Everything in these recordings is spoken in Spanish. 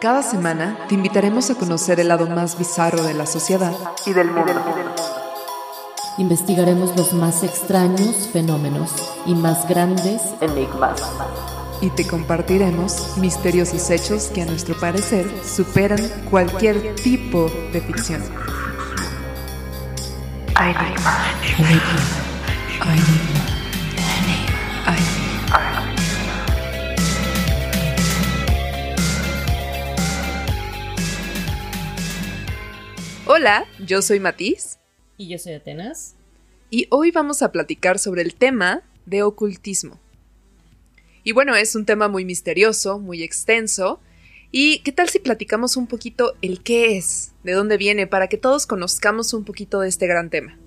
Cada semana te invitaremos a conocer el lado más bizarro de la sociedad y del mundo. Investigaremos los más extraños fenómenos y más grandes enigmas. Y te compartiremos misteriosos hechos que a nuestro parecer superan cualquier tipo de ficción. Yo soy Matiz. Y yo soy Atenas. Y hoy vamos a platicar sobre el tema de ocultismo. Y bueno, es un tema muy misterioso, muy extenso. ¿Y qué tal si platicamos un poquito el qué es, de dónde viene, para que todos conozcamos un poquito de este gran tema?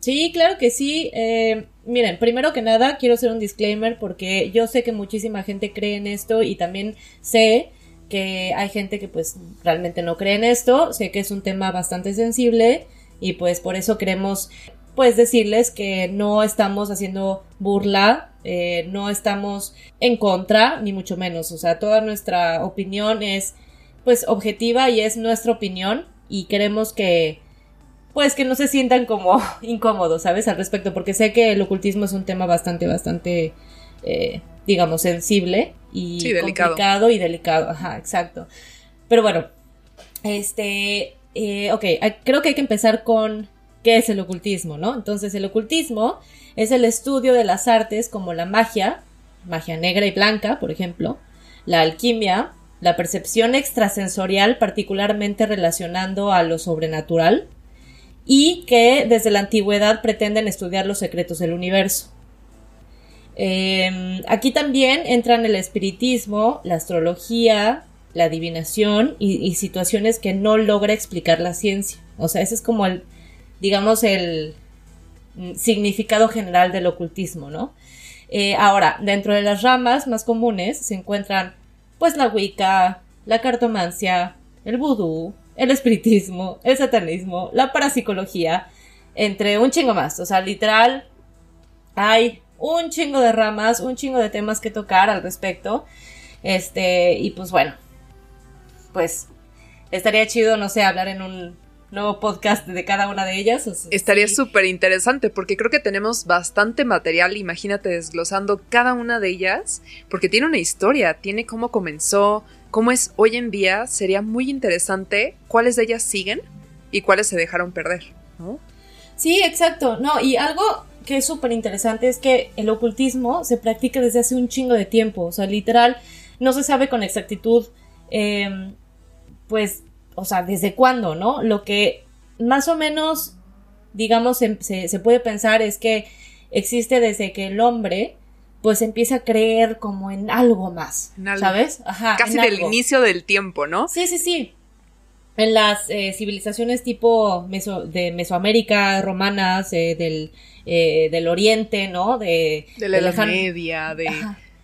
Sí, claro que sí. Eh, miren, primero que nada quiero hacer un disclaimer porque yo sé que muchísima gente cree en esto y también sé que hay gente que pues realmente no cree en esto, sé que es un tema bastante sensible y pues por eso queremos pues decirles que no estamos haciendo burla, eh, no estamos en contra, ni mucho menos, o sea, toda nuestra opinión es pues objetiva y es nuestra opinión y queremos que pues que no se sientan como incómodos, ¿sabes? Al respecto, porque sé que el ocultismo es un tema bastante, bastante eh, digamos, sensible y complicado y delicado. Ajá, exacto. Pero bueno, este, eh, ok, creo que hay que empezar con qué es el ocultismo, ¿no? Entonces, el ocultismo es el estudio de las artes como la magia, magia negra y blanca, por ejemplo, la alquimia, la percepción extrasensorial, particularmente relacionando a lo sobrenatural, y que desde la antigüedad pretenden estudiar los secretos del universo. Em, aquí también entran el espiritismo, la astrología, la adivinación y, situaciones que no logra explicar la ciencia. O sea, ese es como el, digamos, el significado general del ocultismo, ¿no? Eh, ahora, dentro de las ramas más comunes se encuentran, pues, la Wicca, la cartomancia, el vudú, el espiritismo, el satanismo, la parapsicología, entre un chingo más. O sea, literal, hay un chingo de ramas, un chingo de temas que tocar al respecto. Este, y pues bueno, pues estaría chido, no sé, hablar en un nuevo podcast de cada una de ellas. estaría súper interesante porque creo que tenemos bastante material, imagínate desglosando cada una de ellas, porque tiene una historia, tiene cómo comenzó, cómo es hoy en día, sería muy interesante cuáles de ellas siguen y cuáles se dejaron perder, ¿no? Sí, exacto. No, y algo que es súper interesante es que el ocultismo se practica desde hace un chingo de tiempo. O sea, literal, no se sabe con exactitud, em, pues, o sea, desde cuándo, ¿no? Lo que más o menos, digamos, se, se, puede pensar es que existe desde que el hombre pues empieza a creer como en algo más, ¿sabes? Ajá. Casi del inicio del tiempo, ¿no? Sí, sí, sí en las eh, civilizaciones tipo de Mesoamérica, romanas, eh, del, eh, del Oriente, ¿no? De, de la Edad Media, de...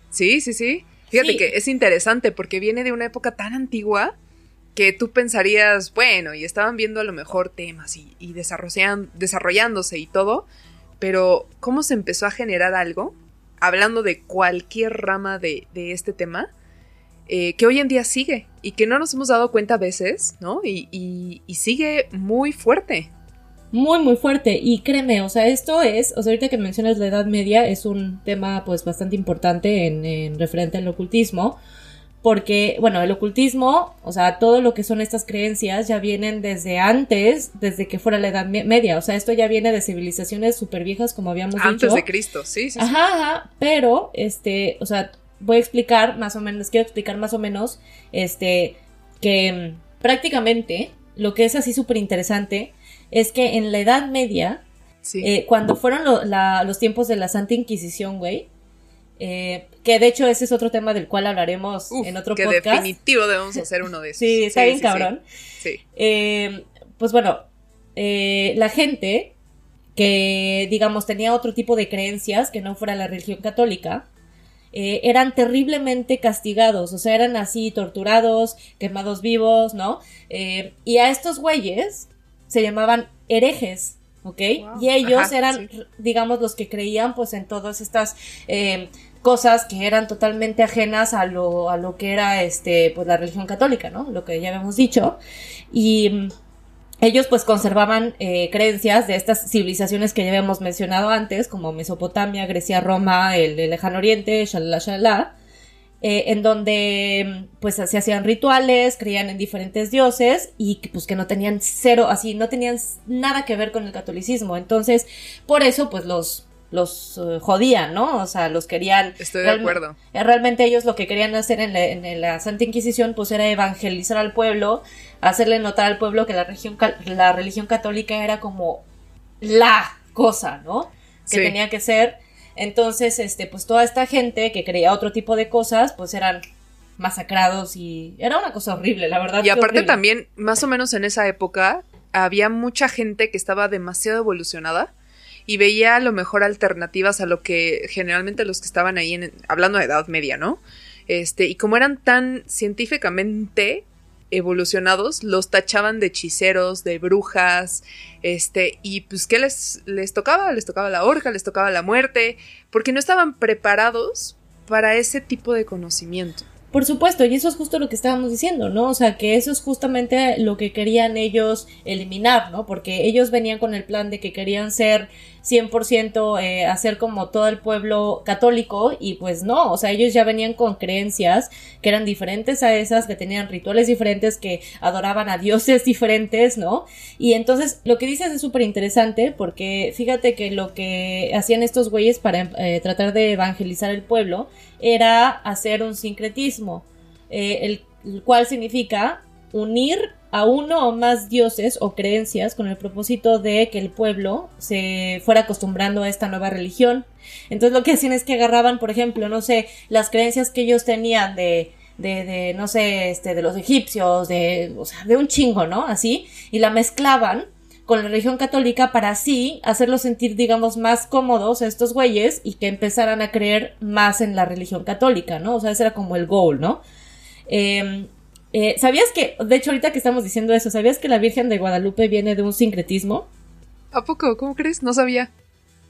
Sí, sí, sí. Fíjate que es interesante porque viene de una época tan antigua que tú pensarías, bueno, y estaban viendo a lo mejor temas y, y desarrollándose y todo, pero ¿cómo se empezó a generar algo? Hablando de cualquier rama de, de este tema, eh, que hoy en día sigue y que no nos hemos dado cuenta a veces, ¿no? Y, sigue muy fuerte. Muy, muy fuerte. Y créeme, o sea, esto es, o sea, ahorita que mencionas la Edad Media, es un tema pues bastante importante en, referente al ocultismo. Porque, bueno, el ocultismo, o sea, todo lo que son estas creencias ya vienen desde antes, desde que fuera la Edad Media. O sea, esto ya viene de civilizaciones súper viejas, como habíamos dicho. Antes de Cristo, sí, sí. Ajá, ajá. Pero, este, o sea, voy a explicar más o menos, quiero explicar más o menos, este, que mm, prácticamente lo que es así súper interesante es que en la Edad Media, eh, cuando fueron los tiempos de la Santa Inquisición, güey, eh, que de hecho ese es otro tema del cual hablaremos en otro que podcast. definitivo debemos hacer uno de esos. sí, está bien cabrón. Sí. Eh, pues bueno, la gente que, digamos, tenía otro tipo de creencias que no fuera la religión católica, eh, eran terriblemente castigados, o sea, eran así torturados, quemados vivos, ¿no? Eh, y a estos güeyes se llamaban herejes, ¿ok? Y ellos eran, digamos, los que creían pues en todas estas, eh, cosas que eran totalmente ajenas a lo, a lo que era este, pues la religión católica, ¿no? Lo que ya habíamos dicho. Y ellos pues conservaban eh, creencias de estas civilizaciones que ya habíamos mencionado antes, como Mesopotamia, Grecia, Roma, el, lejano oriente, shalala, shalala, eh, en donde pues se hacían rituales, creían en diferentes dioses y pues que no tenían cero, así, no tenían nada que ver con el catolicismo. Entonces, por eso pues los los eh, jodían, ¿no? O sea, los querían... Estoy de acuerdo. Eh, realmente ellos lo que querían hacer en la, Santa Inquisición pues era evangelizar al pueblo, hacerle notar al pueblo que la, religión, la religión católica era como la cosa, ¿no? Que tenía que ser. Entonces, este, pues toda esta gente que creía otro tipo de cosas, pues eran masacrados y era una cosa horrible, la verdad. Y aparte también, más o menos en esa época, había mucha gente que estaba demasiado evolucionada y veía a lo mejor alternativas a lo que generalmente los que estaban ahí en, hablando de Edad Media, ¿no? Este, y como eran tan científicamente evolucionados, los tachaban de hechiceros, de brujas, este, y pues ¿qué les, les tocaba? Les tocaba la horca, les tocaba la muerte, porque no estaban preparados para ese tipo de conocimiento. Por supuesto, y eso es justo lo que estábamos diciendo, ¿no? O sea, que eso es justamente lo que querían ellos eliminar, ¿no? Porque ellos venían con el plan de que querían ser 100% eh, hacer como todo el pueblo católico y pues no, o sea, ellos ya venían con creencias que eran diferentes a esas, que tenían rituales diferentes, que adoraban a dioses diferentes, ¿no? Y entonces lo que dices es súper interesante porque fíjate que lo que hacían estos güeyes para eh, tratar de evangelizar el pueblo era hacer un sincretismo, eh, el, cual significa unir a uno o más dioses o creencias con el propósito de que el pueblo se fuera acostumbrando a esta nueva religión. Entonces lo que hacían es que agarraban, por ejemplo, no sé, las creencias que ellos tenían de, de, de no sé, este, de los egipcios, de, o sea, de un chingo, ¿no? Así, y la mezclaban con la religión católica para así hacerlos sentir, digamos, más cómodos a estos güeyes y que empezaran a creer más en la religión católica, ¿no? O sea, ese era como el goal, ¿no? Eh, eh, ¿Sabías que, de hecho, ahorita que estamos diciendo eso, ¿sabías que la Virgen de Guadalupe viene de un sincretismo? ¿A poco? ¿Cómo crees? No sabía.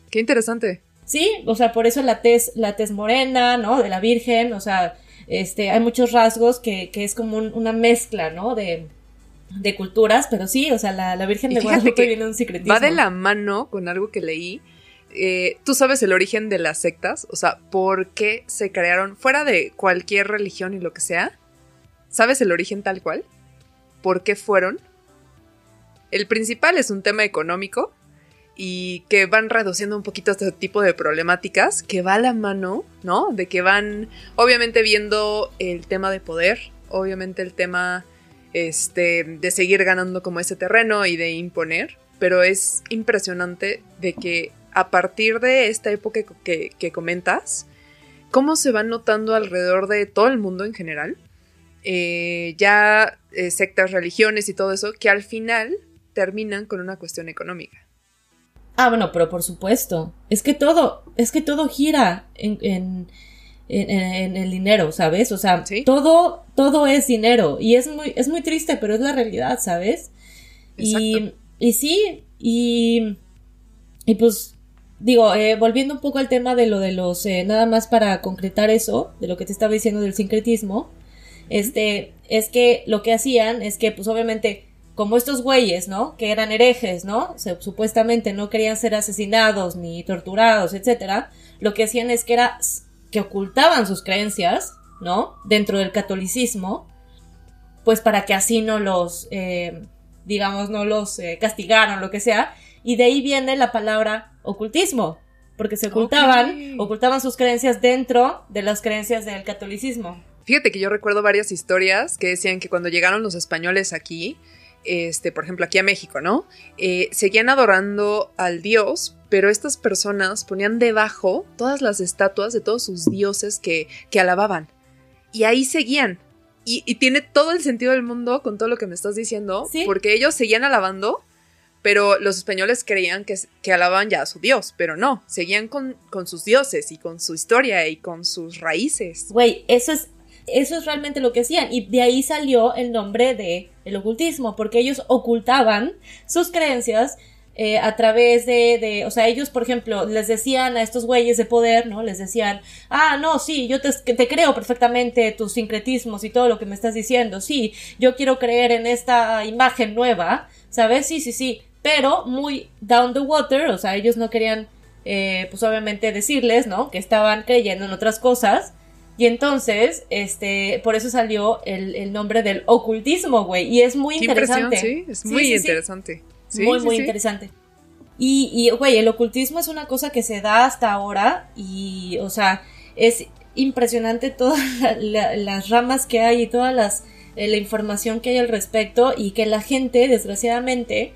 Qué interesante. Sí, o sea, por eso la tez, la tez morena, ¿no? De la Virgen, o sea, este, hay muchos rasgos que, que es como una mezcla, ¿no? De, de culturas, pero sí, o sea, la, la Virgen de Guadalupe viene un secretismo. Va de la mano con algo que leí. Eh, Tú sabes el origen de las sectas, o sea, por qué se crearon, fuera de cualquier religión y lo que sea, ¿sabes el origen tal cual? ¿Por qué fueron? El principal es un tema económico y que van reduciendo un poquito este tipo de problemáticas, que va a la mano, ¿no? De que van, obviamente, viendo el tema de poder, obviamente el tema este, de seguir ganando como ese terreno y de imponer, pero es impresionante de que a partir de esta época que, comentas, cómo se va notando alrededor de todo el mundo en general, eh, ya eh, sectas, religiones y todo eso, que al final terminan con una cuestión económica. Ah, bueno, pero por supuesto. Es que todo, es que todo gira en, el dinero, ¿sabes? O sea, todo, todo es dinero y es muy, es muy triste, pero es la realidad, ¿sabes? Y, y sí, y, y pues digo, eh, volviendo un poco al tema de lo de los, eh, nada más para concretar eso, de lo que te estaba diciendo del sincretismo, este, es que lo que hacían es que, pues obviamente, como estos güeyes, ¿no? Que eran herejes, ¿no? supuestamente no querían ser asesinados ni torturados, etcétera, lo que hacían es que era que ocultaban sus creencias, ¿no? Dentro del catolicismo, pues para que así no los, eh, digamos, no los eh, castigaron, lo que sea. Y de ahí viene la palabra ocultismo, porque se ocultaban, ocultaban sus creencias dentro de las creencias del catolicismo. Fíjate que yo recuerdo varias historias que decían que cuando llegaron los españoles aquí, este, por ejemplo, aquí a México, ¿no? Eh, seguían adorando al dios, pero estas personas ponían debajo todas las estatuas de todos sus dioses que, que alababan. Y ahí seguían. Y, tiene todo el sentido del mundo con todo lo que me estás diciendo, porque ellos seguían alabando, pero los españoles creían que, que alababan ya a su dios, pero no, seguían con, con sus dioses y con su historia y con sus raíces. Güey, eso es, eso es realmente lo que hacían, y de ahí salió el nombre de el ocultismo, porque ellos ocultaban sus creencias eh, a través de, de, o sea, ellos, por ejemplo, les decían a estos güeyes de poder, ¿no? Les decían, ah, no, sí, yo te, te creo perfectamente tus sincretismos y todo lo que me estás diciendo, sí, yo quiero creer en esta imagen nueva, ¿sabes? Sí, sí, sí, pero muy down the water, o sea, ellos no querían, eh, pues obviamente decirles, ¿no? Que estaban creyendo en otras cosas. Y entonces, este, por eso salió el, el nombre del ocultismo, güey. Y es muy Qué interesante. sí, es muy Sí, sí, sí. interesante. Sí, muy, muy interesante. Y, y, güey, el ocultismo es una cosa que se da hasta ahora y, o sea, es impresionante todas la- la- las ramas que hay y todas las, eh, la información que hay al respecto y que la gente, desgraciadamente,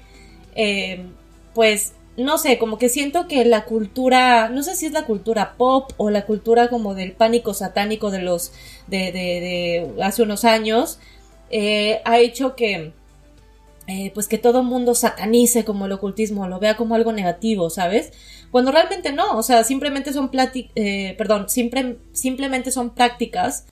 eh, pues, no sé, como que siento que la cultura, no sé si es la cultura pop o la cultura como del pánico satánico de los, de, de, de hace unos años, eh, ha hecho que, eh, pues que todo mundo satanice como el ocultismo, lo vea como algo negativo, ¿sabes? Cuando realmente no, o sea, simplemente son plati eh, perdón, simple- simplemente son prácticas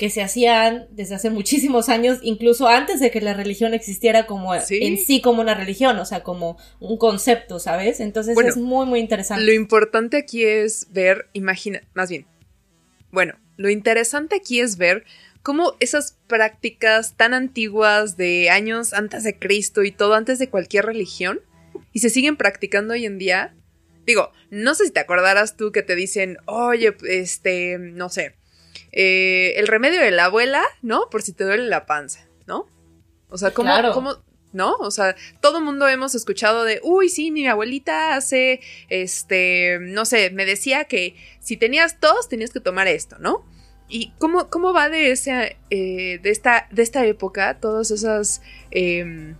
que se hacían desde hace muchísimos años, incluso antes de que la religión existiera como Sí. en sí como una religión, o sea, como un concepto, ¿sabes? Entonces Bueno, es muy, muy interesante. Lo importante aquí es ver, imagina, más bien, bueno, lo interesante aquí es ver cómo esas prácticas tan antiguas de años antes de Cristo y todo antes de cualquier religión y se siguen practicando hoy en día. Digo, no sé si te acordarás tú que te dicen, oye, este, no sé, eh, el remedio de la abuela, ¿no? Por si te duele la panza, ¿no? O sea, ¿cómo, Claro. cómo, ¿no? O sea, todo el mundo hemos escuchado de, uy, sí, mi abuelita hace, este, no sé, me decía que si tenías tos tenías que tomar esto, ¿no? ¿Y cómo, cómo va de, ese, eh, de, esta, de esta época todas esas em,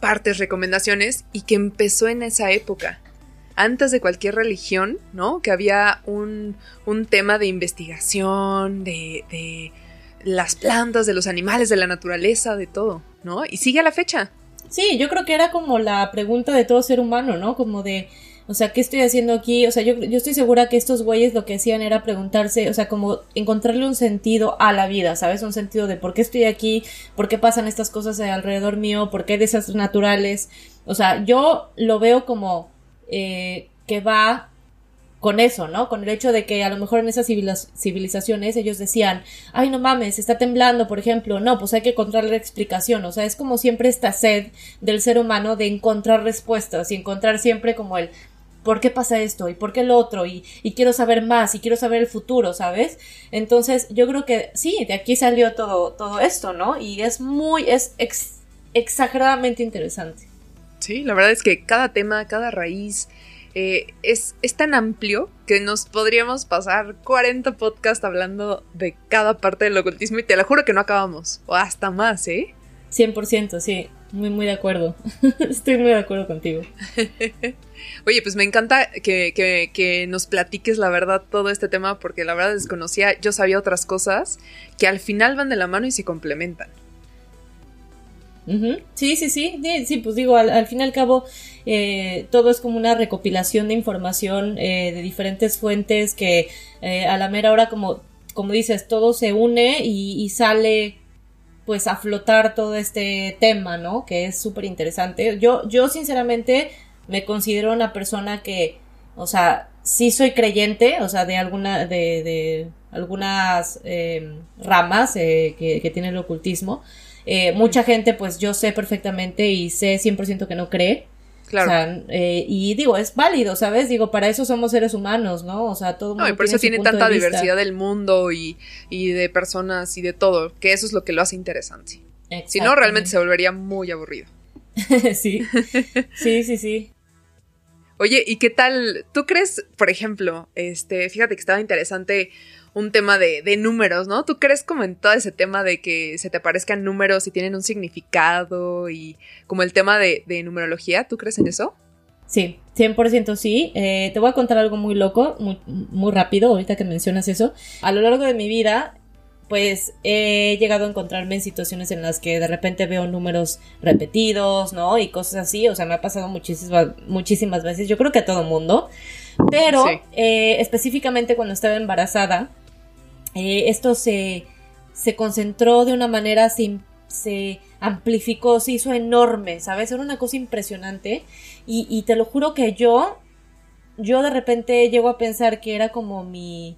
partes, recomendaciones y que empezó en esa época? Antes de cualquier religión, ¿no? Que había un, un tema de investigación, de, de las plantas, de los animales, de la naturaleza, de todo, ¿no? Y sigue a la fecha. Sí, yo creo que era como la pregunta de todo ser humano, ¿no? Como de, o sea, ¿qué estoy haciendo aquí? O sea, yo, yo estoy segura que estos güeyes lo que hacían era preguntarse, o sea, como encontrarle un sentido a la vida, ¿sabes? Un sentido de por qué estoy aquí, por qué pasan estas cosas alrededor mío, por qué hay desastres naturales. O sea, yo lo veo como eh, que va con eso, ¿no? Con el hecho de que a lo mejor en esas civiliz- civilizaciones ellos decían, ay, no mames, está temblando, por ejemplo, no, pues hay que encontrar la explicación, o sea, es como siempre esta sed del ser humano de encontrar respuestas y encontrar siempre como el, ¿por qué pasa esto? ¿Y por qué lo otro? Y, y quiero saber más y quiero saber el futuro, ¿sabes? Entonces, yo creo que sí, de aquí salió todo, todo esto, ¿no? Y es muy, es ex- exageradamente interesante. Sí, la verdad es que cada tema, cada raíz eh, es, es tan amplio que nos podríamos pasar 40 podcasts hablando de cada parte del ocultismo y te lo juro que no acabamos. O hasta más, ¿eh? 100%, sí, muy, muy de acuerdo. Estoy muy de acuerdo contigo. Oye, pues me encanta que, que, que nos platiques la verdad todo este tema porque la verdad desconocía, yo sabía otras cosas que al final van de la mano y se complementan. Sí, sí, sí, sí, sí, pues digo, al, al fin y al cabo, eh, todo es como una recopilación de información eh, de diferentes fuentes que eh, a la mera hora, como, como dices, todo se une y, y sale pues a flotar todo este tema, ¿no? Que es súper interesante. Yo, yo sinceramente me considero una persona que, o sea, sí soy creyente, o sea, de alguna, de, de algunas eh, ramas eh, que, que tiene el ocultismo. Eh, mucha gente, pues yo sé perfectamente y sé 100% que no cree. Claro. O sea, eh, y digo, es válido, ¿sabes? Digo, para eso somos seres humanos, ¿no? O sea, todo el No, mundo y por eso tiene tanta de diversidad del mundo y, y de personas y de todo, que eso es lo que lo hace interesante. Si no, realmente se volvería muy aburrido. sí, sí, sí, sí. Oye, ¿y qué tal? ¿Tú crees, por ejemplo, este, fíjate que estaba interesante un tema de, de números, ¿no? ¿Tú crees como en todo ese tema de que se te aparezcan números y tienen un significado y como el tema de, de numerología? ¿Tú crees en eso? Sí, 100% sí. Eh, te voy a contar algo muy loco, muy, muy rápido, ahorita que mencionas eso. A lo largo de mi vida, pues he llegado a encontrarme en situaciones en las que de repente veo números repetidos, ¿no? Y cosas así. O sea, me ha pasado muchísimas, muchísimas veces. Yo creo que a todo mundo. Pero Sí. eh, específicamente cuando estaba embarazada, eh, esto se, se concentró de una manera, se, amplificó, se hizo enorme, ¿sabes? Era una cosa impresionante. Y, y te lo juro que yo, yo de repente llego a pensar que era como mi,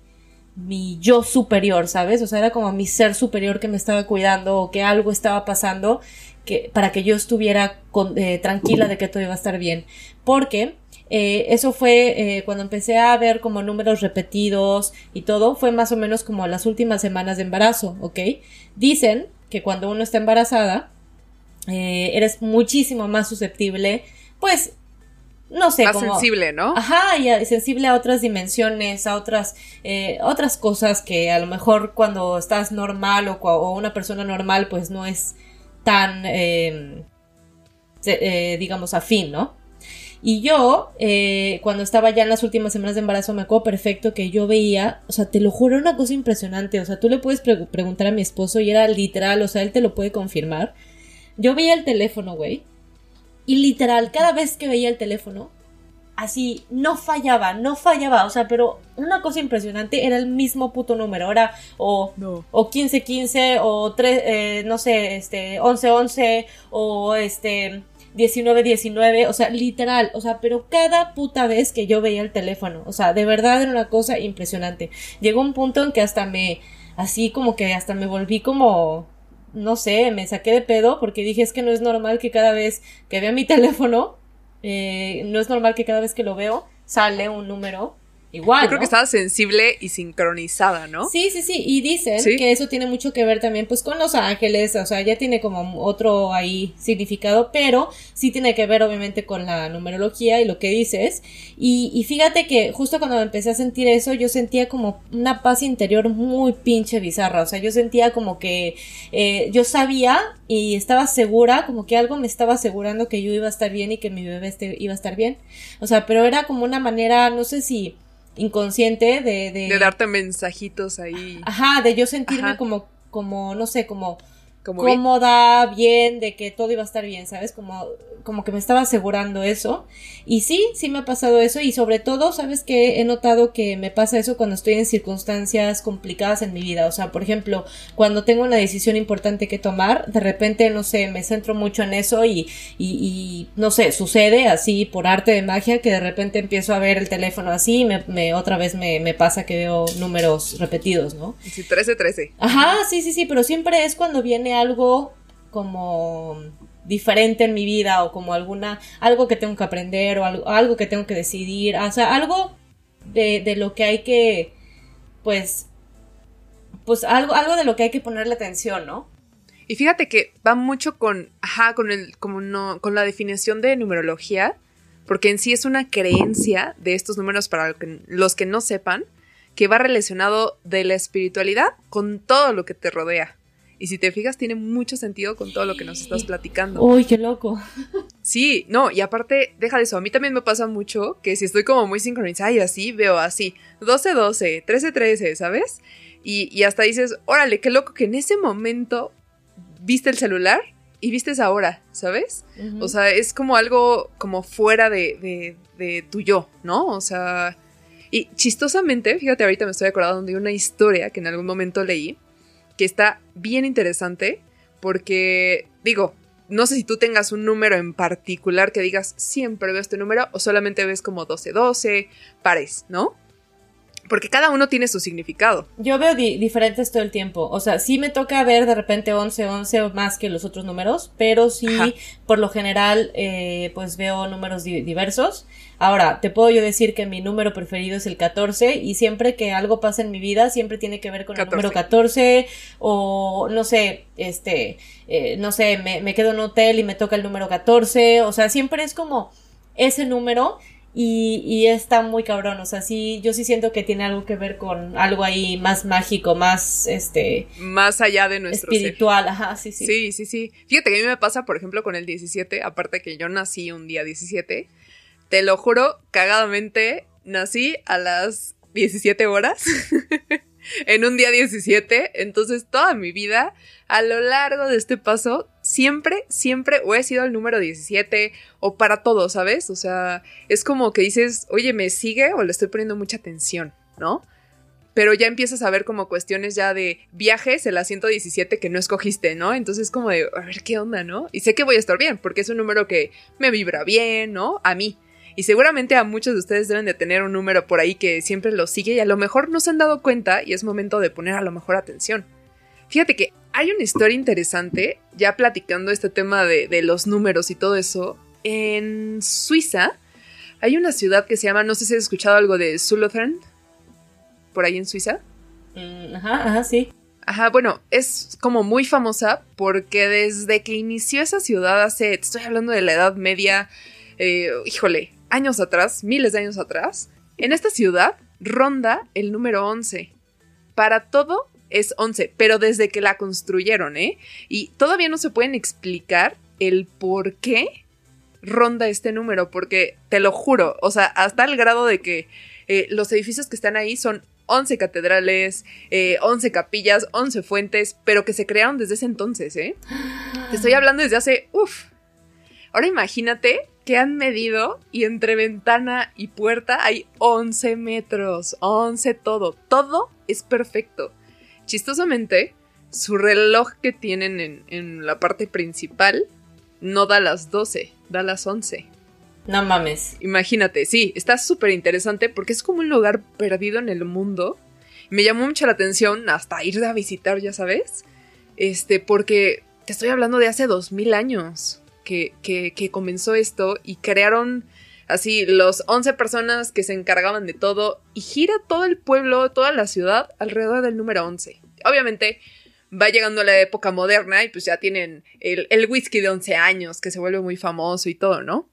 mi yo superior, ¿sabes? O sea, era como mi ser superior que me estaba cuidando o que algo estaba pasando que, para que yo estuviera eh, tranquila de que todo iba a estar bien. Porque eh, eso fue eh, cuando empecé a ver como números repetidos y todo, fue más o menos como las últimas semanas de embarazo, ¿ok? Dicen que cuando uno está embarazada, eres muchísimo más susceptible, pues no sé, más sensible, ¿no? Ajá, y sensible a otras dimensiones, a otras, eh, otras cosas que a lo mejor cuando estás normal o, o una persona normal, pues no es tan, eh, digamos, afín, ¿no? Y yo, eh, cuando estaba ya en las últimas semanas de embarazo, me acuerdo perfecto que yo veía, o sea, te lo juro, era una cosa impresionante. O sea, tú le puedes preguntar a mi esposo y era literal, o sea, él te lo puede confirmar. Yo veía el teléfono, güey, y literal, cada vez que veía el teléfono, así, no fallaba, no fallaba, o sea, pero una cosa impresionante era el mismo puto número, era o, o 1515 o 3, eh, no sé, este, 1111 o este... 1919, o sea, literal, o sea, pero cada puta vez que yo veía el teléfono, o sea, de verdad era una cosa impresionante. Llegó un punto en que hasta me, así como que hasta me volví como, no sé, me saqué de pedo porque dije es que no es normal que cada vez que vea mi teléfono, eh, no es normal que cada vez que lo veo sale un número Igual. Yo creo que estaba sensible y sincronizada, ¿no? Sí, sí, sí. Y dicen que eso tiene mucho que ver también, pues, con los ángeles. O sea, ya tiene como otro ahí significado, pero sí tiene que ver, obviamente, con la numerología y lo que dices. Y, y fíjate que justo cuando empecé a sentir eso, yo sentía como una paz interior muy pinche bizarra. O sea, yo sentía como que eh, yo sabía y estaba segura, como que algo me estaba asegurando que yo iba a estar bien y que mi bebé este, iba a estar bien. O sea, pero era como una manera, no sé si inconsciente de, de... De darte mensajitos ahí. Ajá, de yo sentirme como, como, no sé, como cómoda, bien? de que todo iba a estar bien, ¿sabes? Como, como que me estaba asegurando eso. Y sí, sí me ha pasado eso y sobre todo, ¿sabes que He notado que me pasa eso cuando estoy en circunstancias complicadas en mi vida. O sea, por ejemplo, cuando tengo una decisión importante que tomar, de repente, no sé, me centro mucho en eso y, y, y no sé, sucede así por arte de magia que de repente empiezo a ver el teléfono así y me, me otra vez me, me pasa que veo números repetidos, ¿no? Sí, 13, 13. Ajá, sí, sí, sí, pero siempre es cuando viene algo como diferente en mi vida o como alguna algo que tengo que aprender o algo, que tengo que decidir, o sea, algo de, de, lo que hay que pues pues algo algo de lo que hay que ponerle atención, ¿no? Y fíjate que va mucho con ajá, con el como no con la definición de numerología, porque en sí es una creencia de estos números para los que no sepan que va relacionado de la espiritualidad con todo lo que te rodea. Y si te fijas, tiene mucho sentido con todo lo que nos estás platicando. Uy, qué loco. Sí, no, y aparte, deja de eso, a mí también me pasa mucho que si estoy como muy sincronizada y así, veo así, 12-12, 13-13, ¿sabes? Y, y hasta dices, órale, qué loco que en ese momento viste el celular y viste esa hora, ¿sabes? O sea, es como algo como fuera de, de, de, tu yo, ¿no? O sea, y chistosamente, fíjate, ahorita me estoy acordando de una historia que en algún momento leí, que está bien interesante porque, digo, no sé si tú tengas un número en particular que digas siempre veo este número o solamente ves como 12-12, pares, ¿no? Porque cada uno tiene su significado. Yo veo diferentes todo el tiempo. O sea, sí me toca ver de repente 11, 11 más que los otros números, pero sí, por lo general, eh, pues veo números diversos. Ahora, te puedo yo decir que mi número preferido es el 14 y siempre que algo pasa en mi vida, siempre tiene que ver con el número 14 o no sé, este, eh, no sé, me, me quedo en un hotel y me toca el número 14. O sea, siempre es como ese número y, y, está muy cabrón, o sea, sí, yo sí siento que tiene algo que ver con algo ahí más mágico, más, este... Más allá de nuestro Espiritual, ajá, sí, sí. Sí, sí, sí. Fíjate que a mí me pasa, por ejemplo, con el 17, aparte que yo nací un día 17, te lo juro, cagadamente, nací a las 17 horas. en un día 17, entonces toda mi vida, a lo largo de este paso, siempre, siempre o he sido el número 17 o para todo, ¿sabes? O sea, es como que dices, oye, ¿me sigue o le estoy poniendo mucha atención, ¿no? pero ya empiezas a ver como cuestiones ya de viajes, el asiento 17 que no escogiste, ¿no? Entonces como de, a ver qué onda, ¿no? Y sé que voy a estar bien, porque es un número que me vibra bien, ¿no? A mí. Y seguramente a muchos de ustedes deben de tener un número por ahí que siempre lo sigue y a lo mejor no se han dado cuenta y es momento de poner a lo mejor atención. Fíjate que hay una historia interesante, ya platicando este tema de, de los números y todo eso. En Suiza hay una ciudad que se llama, no sé si has escuchado algo de Solothurn, por ahí en Suiza. Mm, ajá, ajá, sí. Ajá, bueno, es como muy famosa porque desde que inició esa ciudad hace, te estoy hablando de la Edad Media, eh, híjole, años atrás, miles de años atrás, en esta ciudad ronda el número 11. Para todo es 11, pero desde que la construyeron, ¿eh? Y todavía no se pueden explicar el por qué ronda este número, porque te lo juro, o sea, hasta el grado de que eh, los edificios que están ahí son 11 catedrales, 11 eh, capillas, 11 fuentes, pero que se crearon desde ese entonces, ¿eh? Te estoy hablando desde hace, uff. Ahora imagínate que han medido y entre ventana y puerta hay 11 metros, 11 todo, todo es perfecto. Chistosamente, su reloj que tienen en, en la parte principal no da las 12, da las 11. No mames. Imagínate, sí, está súper interesante porque es como un lugar perdido en el mundo. Me llamó mucho la atención hasta ir a visitar, ya sabes. Este, porque te estoy hablando de hace dos mil años que, que, que, comenzó esto y crearon así los 11 personas que se encargaban de todo y gira todo el pueblo, toda la ciudad alrededor del número 11. Obviamente va llegando la época moderna y pues ya tienen el, whisky de 11 años que se vuelve muy famoso y todo, ¿no?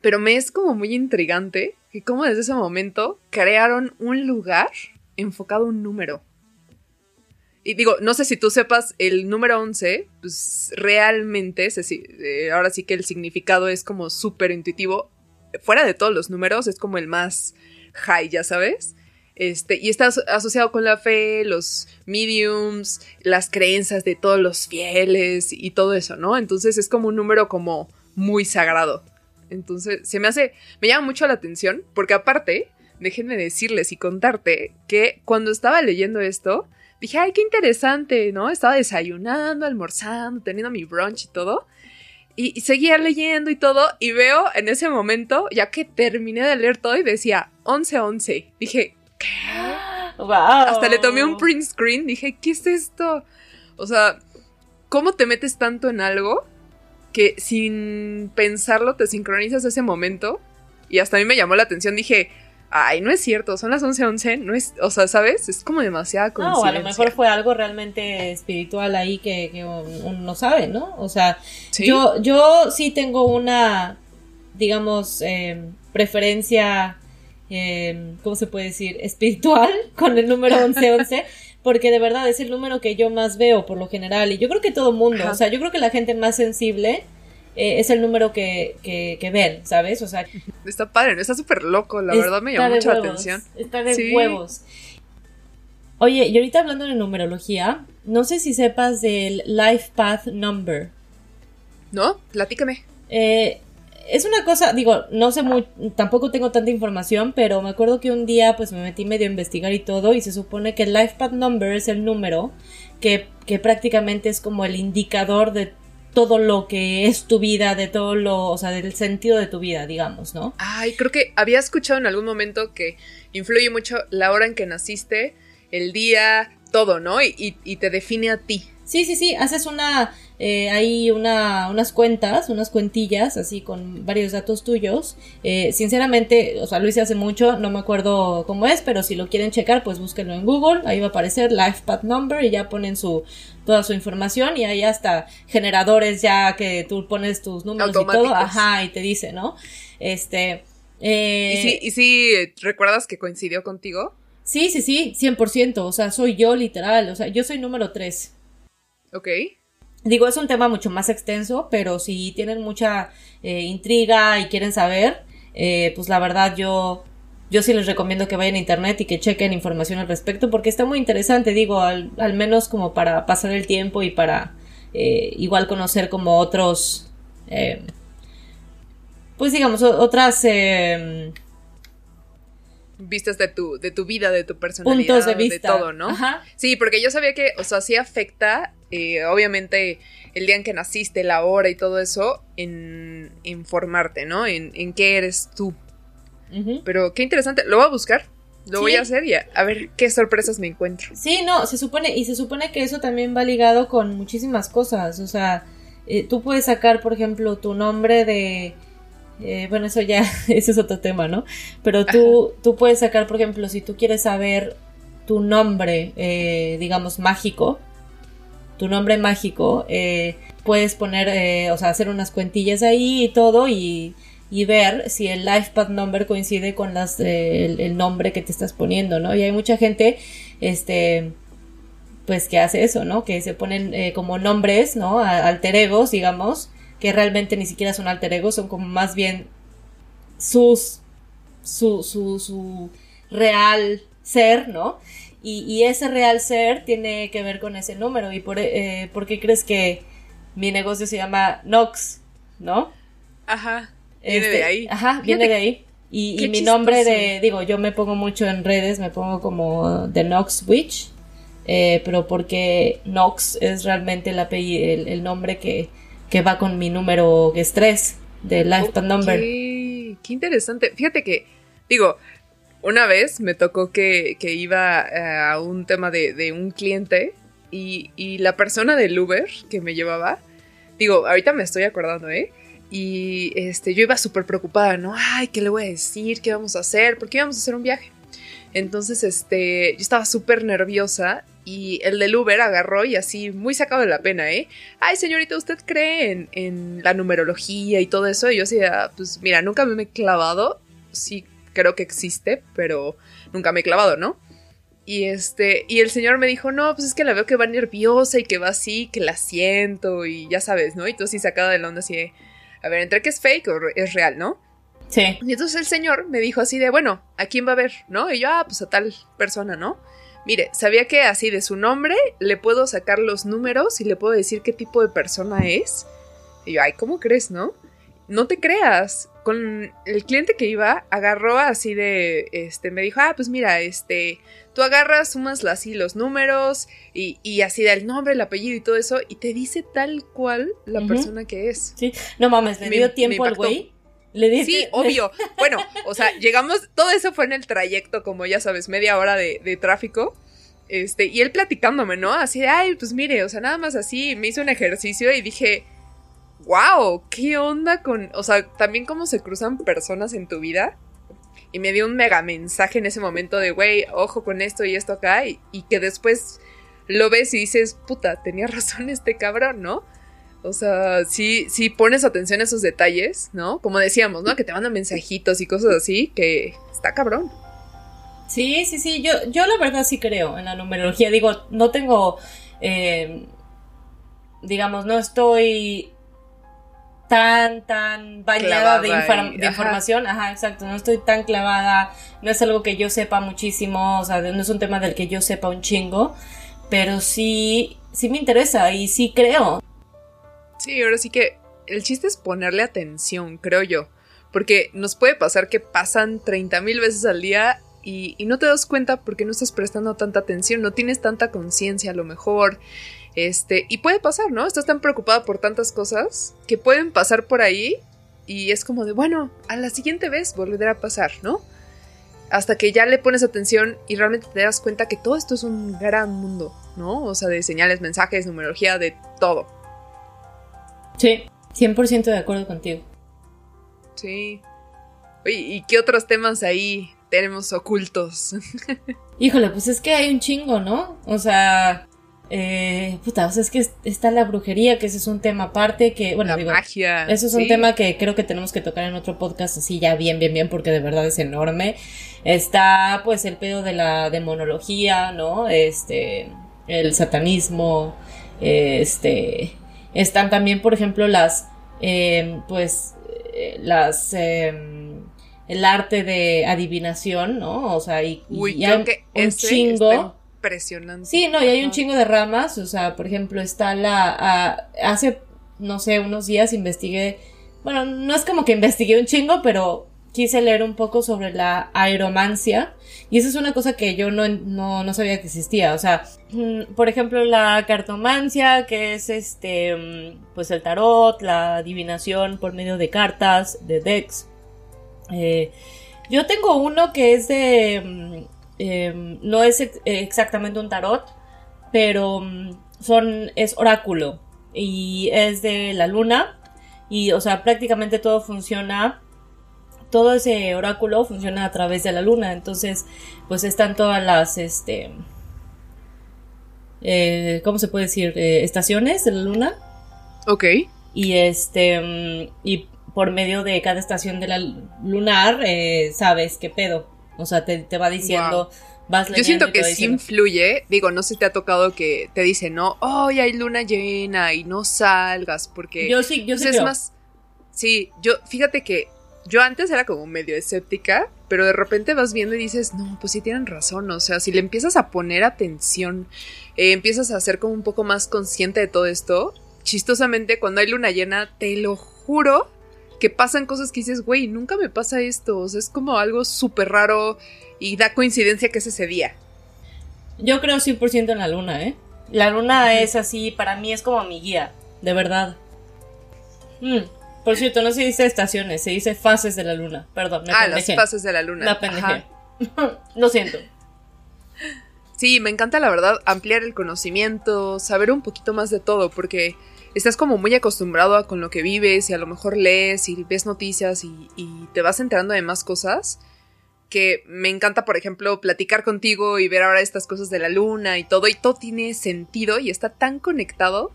Pero me es como muy intrigante que como desde ese momento crearon un lugar enfocado a un número. Y digo, no sé si tú sepas, el número 11, pues realmente, eh, ahora sí que el significado es como súper intuitivo. Fuera de todos los números, es como el más high, ya sabes. Este, y está asociado con la fe, los mediums, las creencias de todos los fieles y todo eso, ¿no? Entonces es como un número como muy sagrado. Entonces, se me hace, me llama mucho la atención, porque aparte, déjenme decirles y contarte que cuando estaba leyendo esto, dije, ay, qué interesante, ¿no? Estaba desayunando, almorzando, teniendo mi brunch y todo. Y, seguía leyendo y todo, y veo en ese momento, ya que terminé de leer todo y decía 11-11. Dije, ¿qué? Wow. Hasta le tomé un print screen, dije, ¿qué es esto? O sea, ¿cómo te metes tanto en algo que sin pensarlo te sincronizas ese momento. Y hasta a mí me llamó la atención, dije, ay, no es cierto, son las 11:11, no es, o sea, ¿sabes? Es como demasiada coincidencia. No, a lo mejor fue algo realmente espiritual ahí que, uno no sabe, ¿no? O sea, yo, yo sí tengo una, digamos, em, preferencia, eh, ¿cómo se puede decir? Espiritual con el número 1111 porque de verdad es el número que yo más veo por lo general y yo creo que todo mundo, o sea, yo creo que la gente más sensible eh, es el número que, que, ven, ¿sabes? O sea, está padre, está súper loco, la verdad me llamó mucho la atención. Está de huevos. Oye, y ahorita hablando de numerología, no sé si sepas del Life Path Number. ¿No? Platícame. Eh, es una cosa, digo, no sé muy, tampoco tengo tanta información, pero me acuerdo que un día pues me metí medio a investigar y todo y se supone que el LifePath Number es el número que, que prácticamente es como el indicador de todo lo que es tu vida, de todo lo, o sea, del sentido de tu vida, digamos, ¿no? Ay, creo que había escuchado en algún momento que influye mucho la hora en que naciste, el día, todo, ¿no? Y, y te define a ti. Sí, sí, sí, haces una, eh, hay una, unas cuentas, unas cuentillas, así con varios datos tuyos. Eh, sinceramente, o sea, lo hice hace mucho, no me acuerdo cómo es, pero si lo quieren checar, pues búsquenlo en Google, ahí va a aparecer LifePath Number y ya ponen su, toda su información y hay hasta generadores ya que tú pones tus números y todo, ajá, y te dice, ¿no? Este... Eh, ¿Y, si, ¿Y si recuerdas que coincidió contigo? Sí, sí, sí, 100%, o sea, soy yo literal, o sea, yo soy número 3. Ok. Digo, es un tema mucho más extenso, pero si tienen mucha eh, intriga y quieren saber, eh, pues la verdad yo, yo sí les recomiendo que vayan a internet y que chequen información al respecto, porque está muy interesante, digo, al, al menos como para pasar el tiempo y para eh, igual conocer como otros, pues digamos, otras vistas de tu, de tu vida, de tu personalidad, Puntos de vista. todo, ¿no? Ajá. Sí, porque yo sabía que, o sea, sí afecta, eh, obviamente, el día en que naciste, la hora y todo eso, en, en formarte, ¿no? En, en qué eres tú. Pero qué interesante, lo voy a buscar, lo voy a hacer y a, a ver qué sorpresas me encuentro. Sí, no, se supone, y se supone que eso también va ligado con muchísimas cosas. O sea, eh, tú puedes sacar, por ejemplo, tu nombre de. eh, bueno, eso ya, ese es otro tema, ¿no? Pero tú, tú puedes sacar, por ejemplo, si tú quieres saber tu nombre, eh, digamos, mágico, tu nombre mágico, eh, puedes poner, eh, o sea, hacer unas cuentillas ahí y todo y, y ver si el LifePath number coincide con las, eh, el, nombre que te estás poniendo, ¿no? Y hay mucha gente, este, pues que hace eso, ¿no? Que se ponen eh, como nombres, ¿no? A- Alter egos, digamos, que realmente ni siquiera son alter egos, son como más bien sus, su, su, su real ser, ¿no? Y, y ese real ser tiene que ver con ese número. ¿Y por, eh, por qué crees que mi negocio se llama Nox, ¿no? Ajá, viene Este, de ahí. Ajá, viene Fíjate de ahí. Y, mi nombre de, digo, yo me pongo mucho en redes, me pongo como The Nox Witch, eh, pero porque Nox es realmente el, apellido, el, el nombre que, que va con mi número que es 3 de Lifetime Number. Ok, Qué interesante. Fíjate que, digo, una vez me tocó que, que iba eh, a un tema de, de un cliente y, y la persona del Uber que me llevaba, digo, ahorita me estoy acordando, ¿eh? Y este, yo iba súper preocupada, ¿no? Ay, ¿qué le voy a decir? ¿Qué vamos a hacer? Porque íbamos a hacer un viaje. Entonces, este, yo estaba súper nerviosa y el del Uber agarró y así, muy sacado de la pena, ¿eh? Ay, señorita, ¿usted cree en, en la numerología y todo eso? Y yo así, "Ah, pues mira, nunca me he clavado. Sí, creo que existe, pero nunca me he clavado, ¿no? Y este, y el señor me dijo, no, pues es que la veo que va nerviosa y que va así, que la siento y ya sabes, ¿no? Y tú así sacada de la onda así de, a ver, entre que es fake o es real, ¿no? Sí. Y entonces el señor me dijo así de, bueno, ¿a quién va a ver? ¿No? Y yo, ah, pues a tal persona, ¿no? Mire, sabía que así de su nombre le puedo sacar los números y le puedo decir qué tipo de persona es. Y yo, ay, ¿cómo crees, no? No te creas. Con el cliente que iba, agarró así de, este, me dijo, ah, pues mira, este, tú agarras, sumas así los números y, y así del nombre, el apellido y todo eso, y te dice tal cual la persona que es. Sí. No mames, le Me- dio tiempo al güey. Le di Sí, obvio. Bueno, o sea, llegamos, todo eso fue en el trayecto, como ya sabes, media hora de, de tráfico. Este, y él platicándome, ¿no? Así de, ay, pues mire, o sea, nada más así, me hizo un ejercicio y dije, wow, ¿qué onda con, o sea, también cómo se cruzan personas en tu vida? Y me dio un mega mensaje en ese momento de, güey, ojo con esto y esto acá, y, que después lo ves y dices, puta, tenía razón este cabrón, ¿no? O sea, sí, sí pones atención a esos detalles, ¿no? Como decíamos, ¿no? Que te mandan mensajitos y cosas así, que está cabrón. Sí, sí, sí, yo, yo la verdad sí creo en la numerología. Digo, no tengo, eh, digamos, no estoy tan, tan bañada de, infor- ajá. información. Ajá, exacto, no estoy tan clavada, no es algo que yo sepa muchísimo, o sea, no es un tema del que yo sepa un chingo, pero sí, sí me interesa y sí creo. Sí, ahora sí que el chiste es ponerle atención, creo yo. Porque nos puede pasar que pasan 30 mil veces al día y, y no te das cuenta porque no estás prestando tanta atención, no tienes tanta conciencia a lo mejor. Este, y puede pasar, ¿no? Estás tan preocupada por tantas cosas que pueden pasar por ahí y es como de, bueno, a la siguiente vez volverá a pasar, ¿no? Hasta que ya le pones atención y realmente te das cuenta que todo esto es un gran mundo, ¿no? O sea, de señales, mensajes, numerología, de todo. Sí, 100% de acuerdo contigo. Sí. Oye, ¿y qué otros temas ahí tenemos ocultos? Híjole, pues es que hay un chingo, ¿no? O sea, eh, puta, o sea, es que es- está la brujería, que ese es un tema aparte, que, bueno, la digo, magia. eso es un tema que creo que tenemos que tocar en otro podcast así ya bien, bien, bien, porque de verdad es enorme. Está, pues, el pedo de la demonología, ¿no? Este, el satanismo, este, están también, por ejemplo, las, eh, pues, eh, las, em, el arte de adivinación, ¿no? O sea, y, y Uy, hay que un chingo. Impresionante. Sí, no, y hay un chingo de ramas, o sea, por ejemplo, está la... hace, no sé, unos días investigué, bueno, no es como que investigué un chingo, pero quise leer un poco sobre la aeromancia. Y esa es una cosa que yo no, no, sabía que existía. O sea, mm, por ejemplo, la cartomancia, que es este, mm, pues el tarot, la adivinación por medio de cartas, de decks. Eh, yo tengo uno que es de... Mm, em, no es exactamente un tarot, pero son, es oráculo. Y es de la luna. Y, o sea, prácticamente todo funciona todo ese oráculo funciona a través de la luna. Entonces, pues están todas las, este, eh, ¿cómo se puede decir? Eh, estaciones de la luna. Ok. Y este, mm, y por medio de cada estación de la lunar, eh, sabes qué pedo. O sea, te, va diciendo, vas Yo siento que sí influye. Digo, no sé si te ha tocado que te dicen, no, hoy hay luna llena y no salgas porque. Yo sí, yo pues sí. es más. Sí, yo, fíjate que yo antes era como medio escéptica, pero de repente vas viendo y dices, no, pues sí tienen razón, o sea, si le empiezas a poner atención, eh, empiezas a ser como un poco más consciente de todo esto, chistosamente cuando hay luna llena, te lo juro que pasan cosas que dices, güey, nunca me pasa esto, o sea, es como algo súper raro y da coincidencia que es ese día. Yo creo 100% en la luna, ¿eh? La luna es así, para mí es como mi guía, de verdad. Mm. Por cierto, no se dice estaciones, se dice fases de la luna. Perdón, me Ah, las fases de la luna. La pendejé. Lo siento. Sí, me encanta la verdad ampliar el conocimiento, saber un poquito más de todo, porque estás como muy acostumbrado a con lo que vives y a lo mejor lees y ves noticias y, te vas enterando de más cosas. Que me encanta, por ejemplo, platicar contigo y ver ahora estas cosas de la luna y todo, y todo tiene sentido y está tan conectado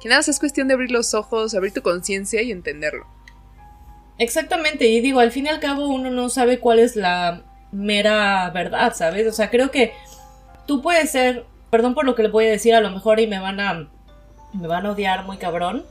que nada, es cuestión de abrir los ojos, abrir tu conciencia y entenderlo. Exactamente, y digo, al fin y al cabo uno no sabe cuál es la mera verdad, ¿sabes? O sea, creo que tú puedes ser, perdón por lo que le voy a decir a lo mejor y me van a me van a odiar muy cabrón,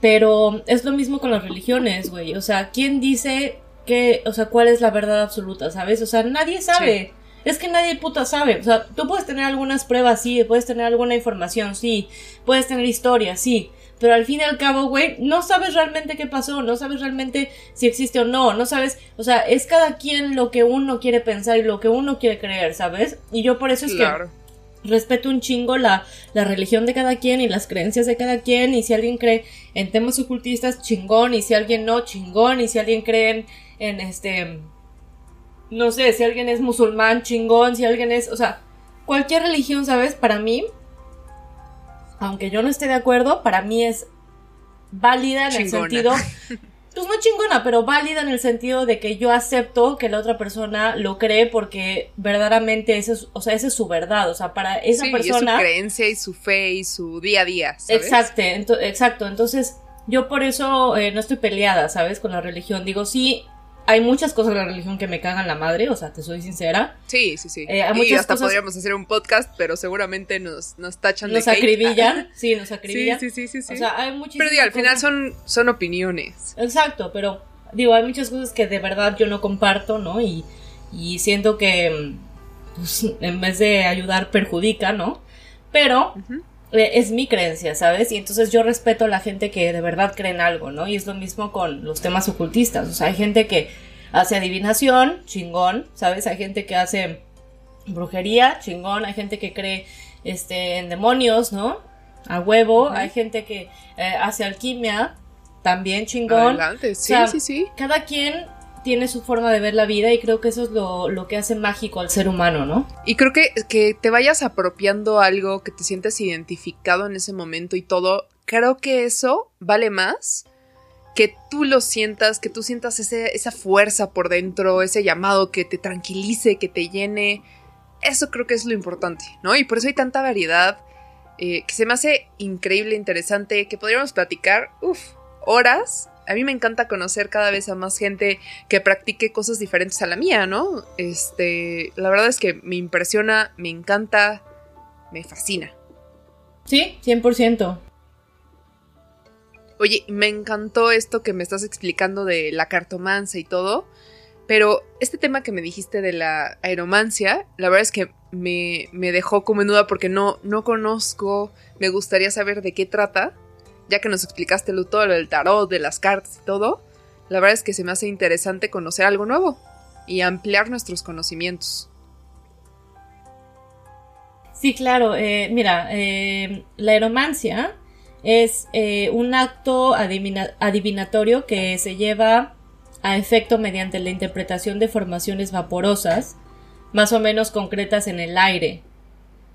pero es lo mismo con las religiones, güey, o sea, ¿quién dice que, o sea, cuál es la verdad absoluta, ¿sabes? O sea, nadie sabe. Es que nadie puta sabe. O sea, tú puedes tener algunas pruebas, sí, puedes tener alguna información, sí, puedes tener historia, sí. Pero al fin y al cabo, güey, no sabes realmente qué pasó, no sabes realmente si existe o no, no sabes, o sea, es cada quien lo que uno quiere pensar y lo que uno quiere creer, ¿sabes? Y yo por eso es que respeto un chingo la, la religión de cada quien y las creencias de cada quien, y si alguien cree en temas ocultistas, chingón, y si alguien no, chingón, y si alguien cree en, en este no sé, si alguien es musulmán, chingón, si alguien es, o sea, cualquier religión, ¿sabes? Para mí, aunque yo no esté de acuerdo, para mí es válida en el sentido, pues no chingona, pero válida en el sentido de que yo acepto que la otra persona lo cree porque verdaderamente ese es, o sea, esa es su verdad, o sea, para esa persona... es su creencia y su fe y su día a día, ¿sabes? Exacto, exacto, entonces yo por eso eh, no estoy peleada, ¿sabes? Con la religión, digo, sí, hay muchas cosas de la religión que me cagan la madre, o sea, te soy sincera. Sí, sí, sí. Eh, y hasta podríamos hacer un podcast, pero seguramente nos, nos tachan nos de acribillan, sí, nos acribillan. Sí, sí, sí, sí, O sea, hay muchísimas Pero digo, al final son, son opiniones. Exacto, pero digo, hay muchas cosas que de verdad yo no comparto, ¿no? Y, y siento que, pues, en vez de ayudar, perjudica, ¿no? Pero... es mi creencia, ¿sabes? Y entonces yo respeto a la gente que de verdad cree en algo, ¿no? Y es lo mismo con los temas ocultistas. O sea, hay gente que hace adivinación, chingón, ¿sabes? Hay gente que hace brujería, chingón. Hay gente que cree este, en demonios, ¿no? A huevo. Hay gente que eh, hace alquimia, también chingón. Adelante, sí, sí, sí. Cada quien tiene su forma de ver la vida y creo que eso es lo, que hace mágico al ser humano, ¿no? Y creo que, que te vayas apropiando algo, que te sientes identificado en ese momento y todo, creo que eso vale más que tú lo sientas, que tú sientas esa fuerza por dentro, ese llamado que te tranquilice, que te llene. Eso creo que es lo importante, ¿no? Y por eso hay tanta variedad eh, que se me hace increíble, interesante, que podríamos platicar, uff, horas a mí me encanta conocer cada vez a más gente que practique cosas diferentes a la mía, ¿no? Este, la verdad es que me impresiona, me encanta, me fascina. Sí, 100%. Oye, me encantó esto que me estás explicando de la cartomancia y todo, pero este tema que me dijiste de la aeromancia, la verdad es que me, me dejó como en duda porque no, no conozco, me gustaría saber de qué trata ya que nos explicaste todo lo del tarot, de las cartas y todo, la verdad es que se me hace interesante conocer algo nuevo y ampliar nuestros conocimientos. Sí, claro. Eh, mira, eh, la aeromancia es eh, un acto adivinatorio que se lleva a efecto mediante la interpretación de formaciones vaporosas, más o menos concretas en el aire.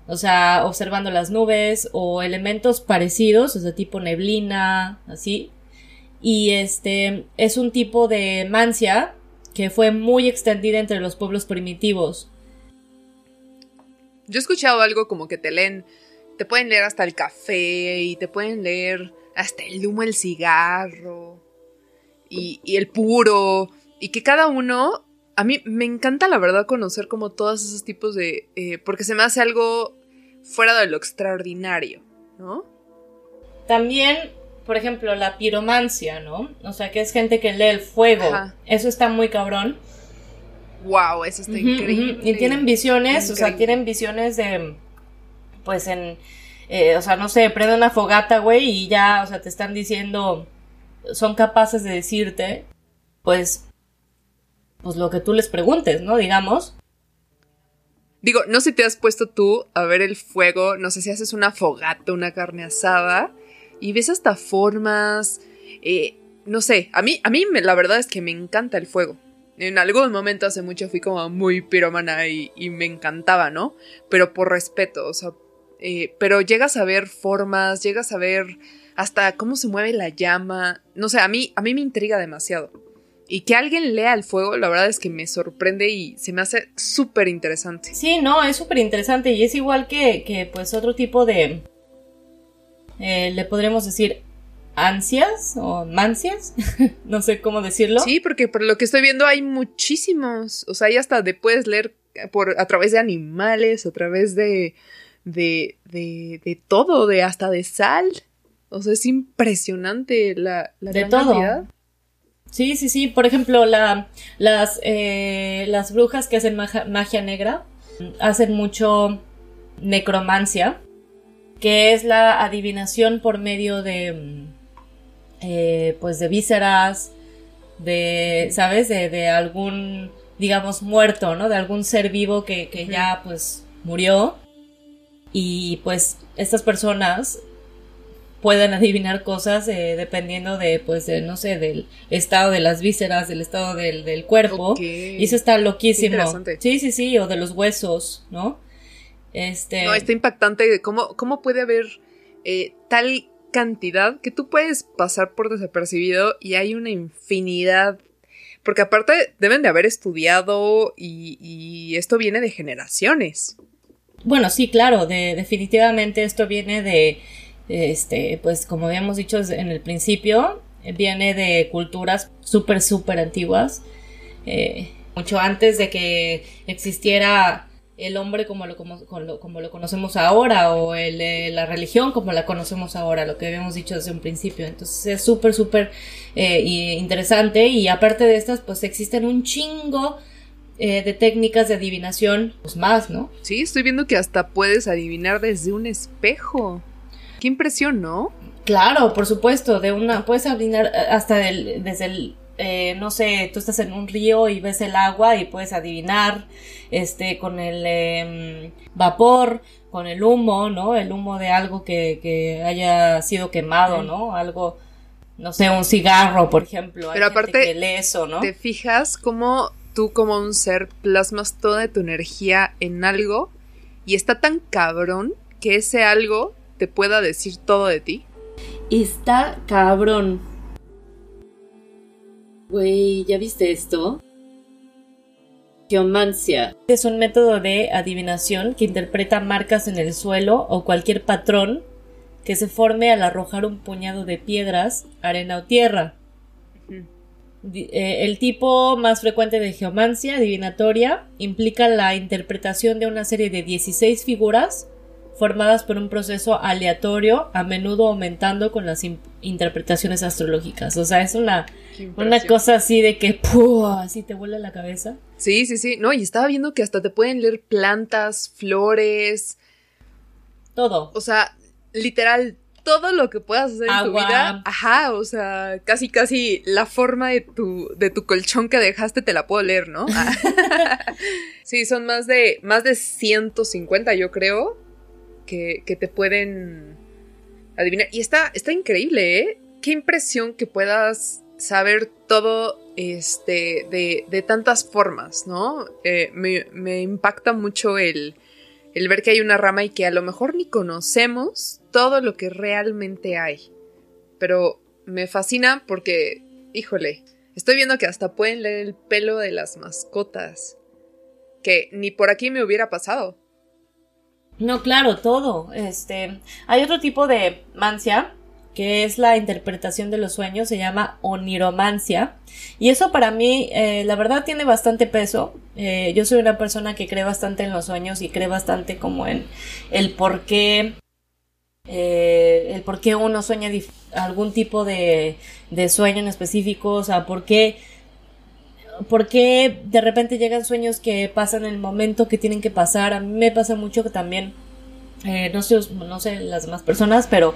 O sea, observando las nubes o elementos parecidos, o sea, tipo neblina, así. Y este es un tipo de mancia que fue muy extendida entre los pueblos primitivos. Yo he escuchado algo como que te leen, te pueden leer hasta el café y te pueden leer hasta el humo del cigarro y, el puro y que cada uno, a mí me encanta la verdad conocer como todos esos tipos de, eh, porque se me hace algo fuera de lo extraordinario, ¿no? También, por ejemplo, la piromancia, ¿no? O sea, que es gente que lee el fuego. Eso está muy cabrón. Wow, eso está increíble. Y tienen visiones, o sea, tienen visiones de, pues en, eh, o sea, no sé, prende una fogata, güey, y ya, o sea, te están diciendo, son capaces de decirte, pues, pues lo que tú les preguntes, ¿no? Digamos. Digo, no sé si te has puesto tú a ver el fuego, no sé si haces una fogata, una carne asada, y ves hasta formas, eh, no sé, a mí, a mí la verdad es que me encanta el fuego en algún momento hace mucho fui como muy piromana y, me encantaba, ¿no? Pero por respeto, o sea, eh, pero llegas a ver formas, llegas a ver hasta cómo se mueve la llama, no sé, a mí, a mí me intriga demasiado. Y que alguien lea el fuego, la verdad es que me sorprende y se me hace súper interesante. Sí, no, es súper interesante y es igual que, que pues otro tipo de... Eh, le podríamos decir ansias o mancias, no sé cómo decirlo. Sí, porque por lo que estoy viendo hay muchísimos, o sea, hay hasta de puedes leer por a través de animales, a través de de, de, de todo, de hasta de sal. O sea, es impresionante la, la de todo. Sí, sí, sí. Por ejemplo, la, las, eh, las brujas que hacen magia negra hacen mucho necromancia, que es la adivinación por medio de eh, pues de vísceras, de, ¿sabes? De, de, algún, digamos, muerto, ¿no? De algún ser vivo que, que ya pues murió. Y pues estas personas pueden adivinar cosas eh, dependiendo de, pues, de, no sé, del estado de las vísceras, del estado del, del cuerpo. Y eso está loquísimo. Sí, sí, sí, o de los huesos, ¿no? Este... No, está impactante. ¿Cómo, cómo puede haber eh, tal cantidad que tú puedes pasar por desapercibido y hay una infinidad. Porque aparte deben de haber estudiado y, esto viene de generaciones. Bueno, sí, claro, de, definitivamente esto viene de, este, pues como habíamos dicho en el principio, viene de culturas súper, súper antiguas. Eh, mucho antes de que existiera el hombre como lo, como, como lo conocemos ahora o el, eh, la religión como la conocemos ahora, lo que habíamos dicho desde un principio. Entonces es súper, súper eh, interesante y aparte de estas, pues existen un chingo eh, de técnicas de adivinación, pues más, ¿no? Sí, estoy viendo que hasta puedes adivinar desde un espejo. Qué impresión, ¿no? Claro, por supuesto, de una, puedes adivinar hasta desde el eh, no sé, tú estás en un río y ves el agua y puedes adivinar, este, con el em, vapor, con el humo, ¿no? El humo de algo que, que haya sido quemado, ¿no? Algo, no sé, un cigarro, por ejemplo. Pero aparte, eso, ¿no? Te fijas cómo tú como un ser plasmas toda tu energía en algo y está tan cabrón que ese algo te pueda decir todo de ti. Está cabrón. Güey, ¿ya viste esto? Geomancia. Es un método de adivinación que interpreta marcas en el suelo o cualquier patrón que se forme al arrojar un puñado de piedras, arena o tierra. Eh, el tipo más frecuente de geomancia adivinatoria implica la interpretación de una serie de 16 figuras formadas por un proceso aleatorio, a menudo aumentando con las interpretaciones astrológicas. O sea, es una, una cosa así de que así te vuela la cabeza. Sí, sí, sí. No, y estaba viendo que hasta te pueden leer plantas, flores. Todo. O sea, literal, todo lo que puedas hacer en tu vida. Ajá, o sea, casi casi la forma de tu, de tu colchón que dejaste te la puedo leer, ¿no? sí, son más de, más de 150, yo creo, que, te pueden adivinar. Y está, está increíble, ¿eh? Qué impresión que puedas saber todo este, de, de tantas formas, ¿no? Eh, me, me impacta mucho el el ver que hay una rama y que a lo mejor ni conocemos todo lo que realmente hay. Pero me fascina porque, híjole, estoy viendo que hasta pueden leer el pelo de las mascotas. Que ni por aquí me hubiera pasado. No, claro, todo. Este, hay otro tipo de mancia que es la interpretación de los sueños, se llama oniromancia. Y eso para mí, eh, la verdad, tiene bastante peso. Eh, yo soy una persona que cree bastante en los sueños y cree bastante como en el por qué, eh, el por qué uno sueña algún tipo de, de sueño en específico, o sea, por qué ¿Por qué de repente llegan sueños que pasan en el momento que tienen que pasar? A mí me pasa mucho que también eh, no, sé, no sé las demás personas, pero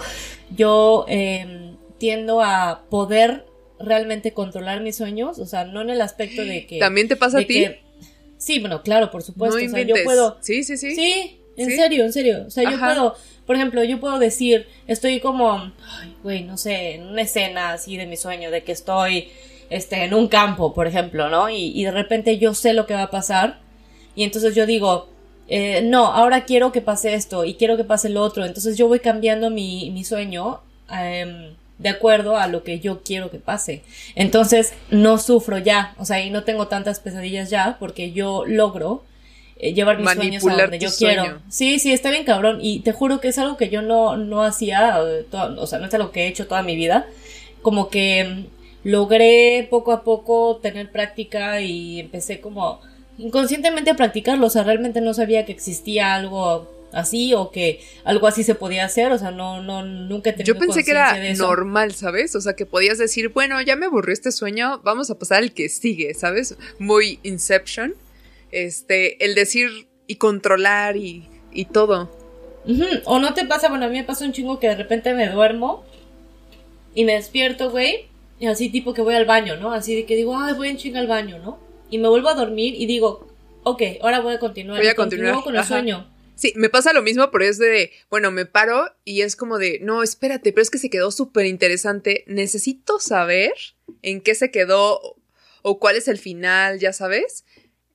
yo eh, tiendo a poder realmente controlar mis sueños, o sea, no en el aspecto de que... ¿También te pasa a ti? sí, bueno, claro, por supuesto. o sea, yo puedo... Sí, sí, sí. Sí, en serio, en serio. O sea, yo puedo, por ejemplo, yo puedo decir, estoy como, ay, güey, no sé, en una escena así de mi sueño, de que estoy, este, en un campo, por ejemplo, ¿no? Y, y de repente yo sé lo que va a pasar. Y entonces yo digo, eh, no, ahora quiero que pase esto y quiero que pase lo otro. Entonces yo voy cambiando mi, mi sueño em, de acuerdo a lo que yo quiero que pase. Entonces no sufro ya, o sea, y no tengo tantas pesadillas ya porque yo logro eh, llevar mis sueños a donde yo quiero. Sí, sí, está bien cabrón. Y te juro que es algo que yo no, no hacía, eh, o sea, no es algo que he hecho toda mi vida. Como que logré poco a poco tener práctica y empecé como inconscientemente a practicarlo, o sea, realmente no sabía que existía algo así o que algo así se podía hacer, o sea, no, no, nunca he Yo pensé que era normal, ¿sabes? O sea, que podías decir, bueno, ya me aburrió este sueño, vamos a pasar al que sigue, ¿sabes? Muy Inception, este, el decir y controlar y, y todo. O no te pasa, bueno, a mí me pasa un chingo que de repente me duermo y me despierto, güey, y así tipo que voy al baño, ¿no? Así de que digo, ay, voy en chinga al baño, ¿no? y me vuelvo a dormir y digo, ok, ahora voy a continuar. Voy a continuar. con el sueño. Sí, me pasa lo mismo, pero es de, bueno, me paro y es como de, no, espérate, pero es que se quedó súper interesante. Necesito saber en qué se quedó o cuál es el final, ya sabes.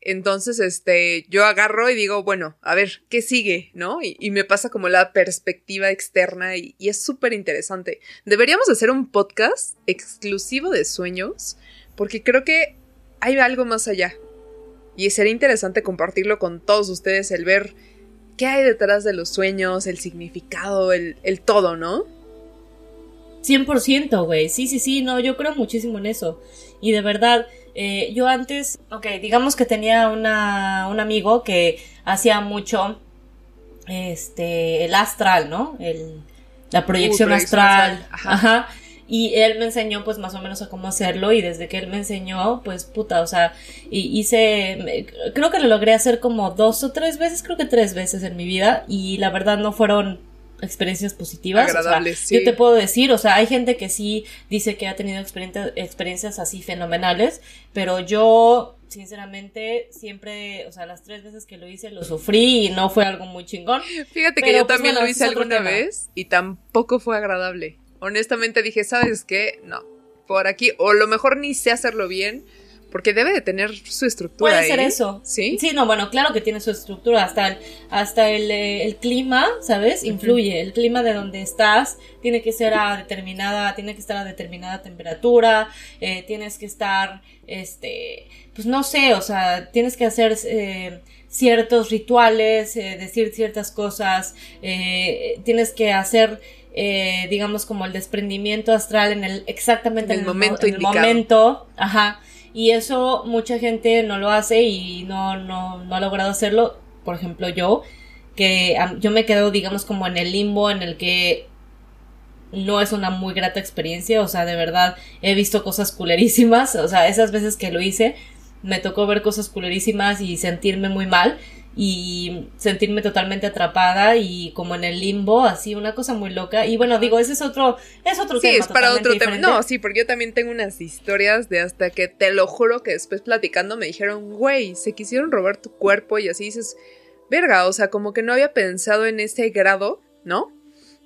Entonces, este, yo agarro y digo, bueno, a ver, ¿qué sigue? ¿No? Y, me pasa como la perspectiva externa y, es súper interesante. Deberíamos hacer un podcast exclusivo de sueños, porque creo que hay algo más allá. Y sería interesante compartirlo con todos ustedes, el ver qué hay detrás de los sueños, el significado, el, todo, ¿no? 100%, güey. Sí, sí, sí, no, yo creo muchísimo en eso. Y de verdad, eh, yo antes, ok, digamos que tenía una, un amigo que hacía mucho, este, el astral, ¿no? El, la proyección, astral. Ajá. Y él me enseñó pues más o menos a cómo hacerlo y desde que él me enseñó pues puta, o sea, hice, creo que lo logré hacer como dos o tres veces, creo que tres veces en mi vida y la verdad no fueron experiencias positivas. Agradables, Yo te puedo decir, o sea, hay gente que sí dice que ha tenido experiencias así fenomenales, pero yo, sinceramente, siempre, o sea, las tres veces que lo hice lo sufrí y no fue algo muy chingón. Fíjate que yo pues, también lo hice alguna vez y tampoco fue agradable honestamente dije, ¿sabes qué? No, por aquí, o lo mejor ni sé hacerlo bien, porque debe de tener su estructura. Puede ser eso. Sí. Sí, no, bueno, claro que tiene su estructura. Hasta el, hasta el, eh, clima, ¿sabes? Influye. El clima de donde estás tiene que ser a determinada, tiene que estar a determinada temperatura, eh, tienes que estar, este, pues no sé, o sea, tienes que hacer eh, ciertos rituales, decir ciertas cosas, tienes que hacer eh, digamos como el desprendimiento astral en el exactamente en el, momento, en el momento, ajá, y eso mucha gente no lo hace y no, no, no ha logrado hacerlo, por ejemplo yo, que yo me quedo digamos como en el limbo en el que no es una muy grata experiencia, o sea, de verdad he visto cosas culerísimas, o sea, esas veces que lo hice, me tocó ver cosas culerísimas y sentirme muy mal y sentirme totalmente atrapada y como en el limbo, así una cosa muy loca. Y bueno, digo, ese es otro, es otro sí, tema. es para otro diferente. tema. No, sí, porque yo también tengo unas historias de hasta que te lo juro que después platicando me dijeron, güey, se quisieron robar tu cuerpo y así dices, verga, o sea, como que no había pensado en ese grado, ¿no?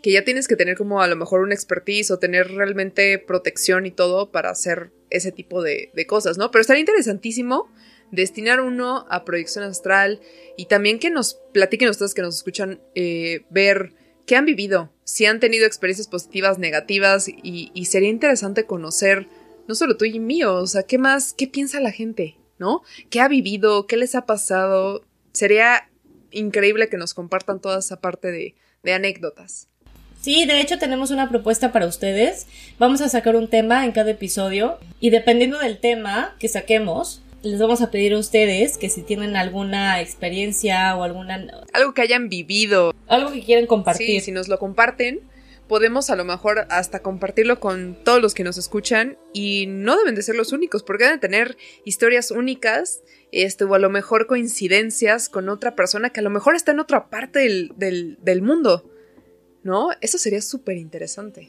Que ya tienes que tener como a lo mejor un expertise o tener realmente protección y todo para hacer ese tipo de, de cosas, ¿no? Pero estaría interesantísimo destinar uno a proyección astral y también que nos platiquen ustedes que nos escuchan eh, ver qué han vivido, si han tenido experiencias positivas, negativas y, sería interesante conocer no solo tú y mío, o sea, qué más, qué piensa la gente, ¿no? ¿Qué ha vivido? ¿Qué les ha pasado? Sería increíble que nos compartan toda esa parte de, de anécdotas. Sí, de hecho tenemos una propuesta para ustedes. Vamos a sacar un tema en cada episodio y dependiendo del tema que saquemos, les vamos a pedir a ustedes que si tienen alguna experiencia o alguna... Algo que hayan vivido. Algo que quieren compartir. Sí, si nos lo comparten, podemos a lo mejor hasta compartirlo con todos los que nos escuchan y no deben de ser los únicos, porque deben tener historias únicas, este, o a lo mejor coincidencias con otra persona que a lo mejor está en otra parte del, del, del mundo, ¿no? Eso sería súper interesante.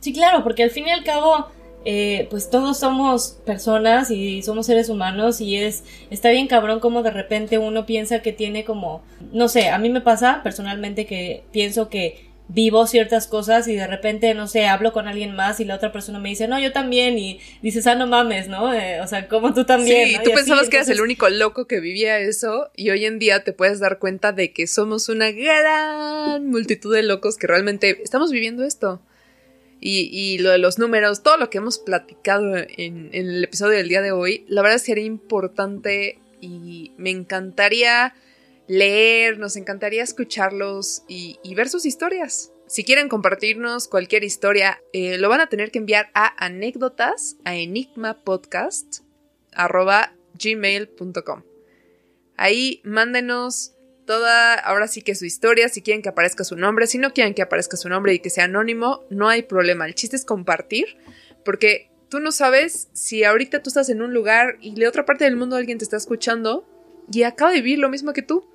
Sí, claro, porque al fin y al cabo eh, pues todos somos personas y somos seres humanos y es, está bien cabrón como de repente uno piensa que tiene como, no sé, a mí me pasa personalmente que pienso que vivo ciertas cosas y de repente, no sé, hablo con alguien más y la otra persona me dice, no, yo también, y dices, ah, no mames, ¿no? Eh, o sea, como tú también. Sí, ¿no? tú y pensabas así, que eras el único loco que vivía eso y hoy en día te puedes dar cuenta de que somos una gran multitud de locos que realmente estamos viviendo esto. Y, y, lo de los números, todo lo que hemos platicado en, el episodio del día de hoy, la verdad sería importante y me encantaría leer, nos encantaría escucharlos y, ver sus historias. Si quieren compartirnos cualquier historia, eh, lo van a tener que enviar a anécdotas a enigmapodcast arroba gmail.com. Ahí mándenos toda, ahora sí que su historia, si quieren que aparezca su nombre, si no quieren que aparezca su nombre y que sea anónimo, no hay problema. El chiste es compartir, porque tú no sabes si ahorita tú estás en un lugar y de otra parte del mundo alguien te está escuchando y acaba de vivir lo mismo que tú.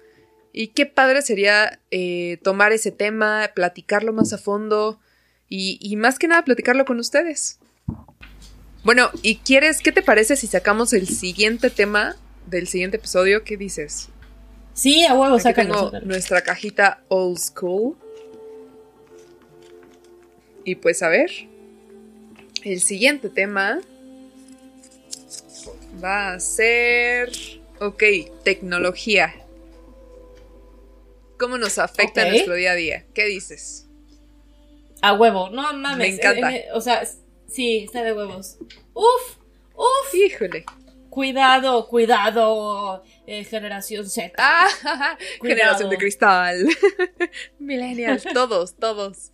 Y qué padre sería eh, tomar ese tema, platicarlo más a fondo y, y más que nada platicarlo con ustedes. Bueno, ¿y quieres, qué te parece si sacamos el siguiente tema del siguiente episodio? ¿Qué dices? Sí, a huevo, sácalo, tengo sácalo. nuestra cajita old school. Y pues a ver. El siguiente tema va a ser. Ok, tecnología. ¿Cómo nos afecta nuestro día a día? ¿Qué dices? A huevo, no mames. Me encanta. eh, eh, o sea, sí, está de huevos. Uf, uf. Híjole. Cuidado, cuidado, eh, generación Z. Ah, generación de cristal. Millennials, todos, todos.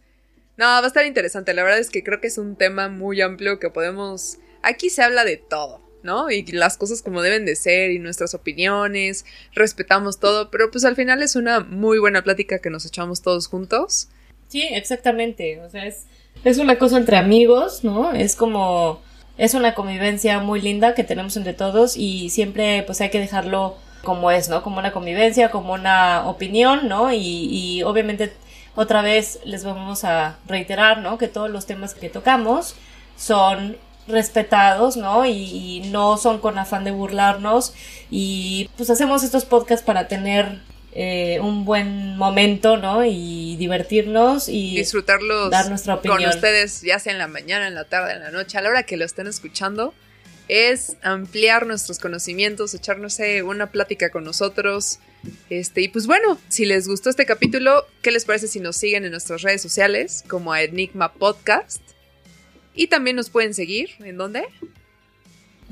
No, va a estar interesante. La verdad es que creo que es un tema muy amplio que podemos. Aquí se habla de todo, ¿no? Y las cosas como deben de ser y nuestras opiniones. Respetamos todo, pero pues al final es una muy buena plática que nos echamos todos juntos. Sí, exactamente. O sea, es, es una cosa entre amigos, ¿no? Es como. Es una convivencia muy linda que tenemos entre todos y siempre pues hay que dejarlo como es, ¿no? Como una convivencia, como una opinión, ¿no? Y, y obviamente otra vez les vamos a reiterar, ¿no? Que todos los temas que tocamos son respetados, ¿no? Y, y no son con afán de burlarnos y pues hacemos estos podcasts para tener eh, un buen momento, ¿no? Y divertirnos y Disfrutarlos dar nuestra con opinión. ustedes, ya sea en la mañana, en la tarde, en la noche, a la hora que lo estén escuchando. Es ampliar nuestros conocimientos, echarnos una plática con nosotros. Este, y pues bueno, si les gustó este capítulo, ¿qué les parece si nos siguen en nuestras redes sociales como a Enigma Podcast? Y también nos pueden seguir, ¿en dónde?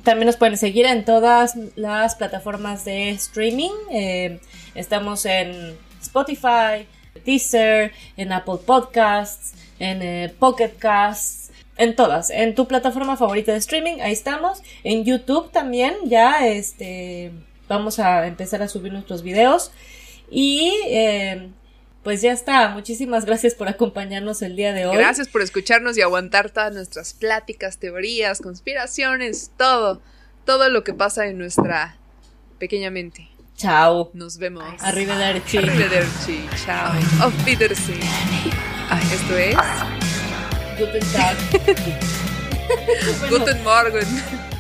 También nos pueden seguir en todas las plataformas de streaming. Eh, estamos en Spotify, Deezer, en Apple Podcasts, en eh, Pocket Casts, en todas. En tu plataforma favorita de streaming, ahí estamos. En YouTube también, ya este, vamos a empezar a subir nuestros videos. Y eh, pues ya está. Muchísimas gracias por acompañarnos el día de hoy. Gracias por escucharnos y aguantar todas nuestras pláticas, teorías, conspiraciones, todo, todo lo que pasa en nuestra pequeña mente. Chao. Nos vemos. Arrivederci. Arrivederci. Chao. Auf Wiedersehen. Esto es. Guten Tag. Guten Morgen.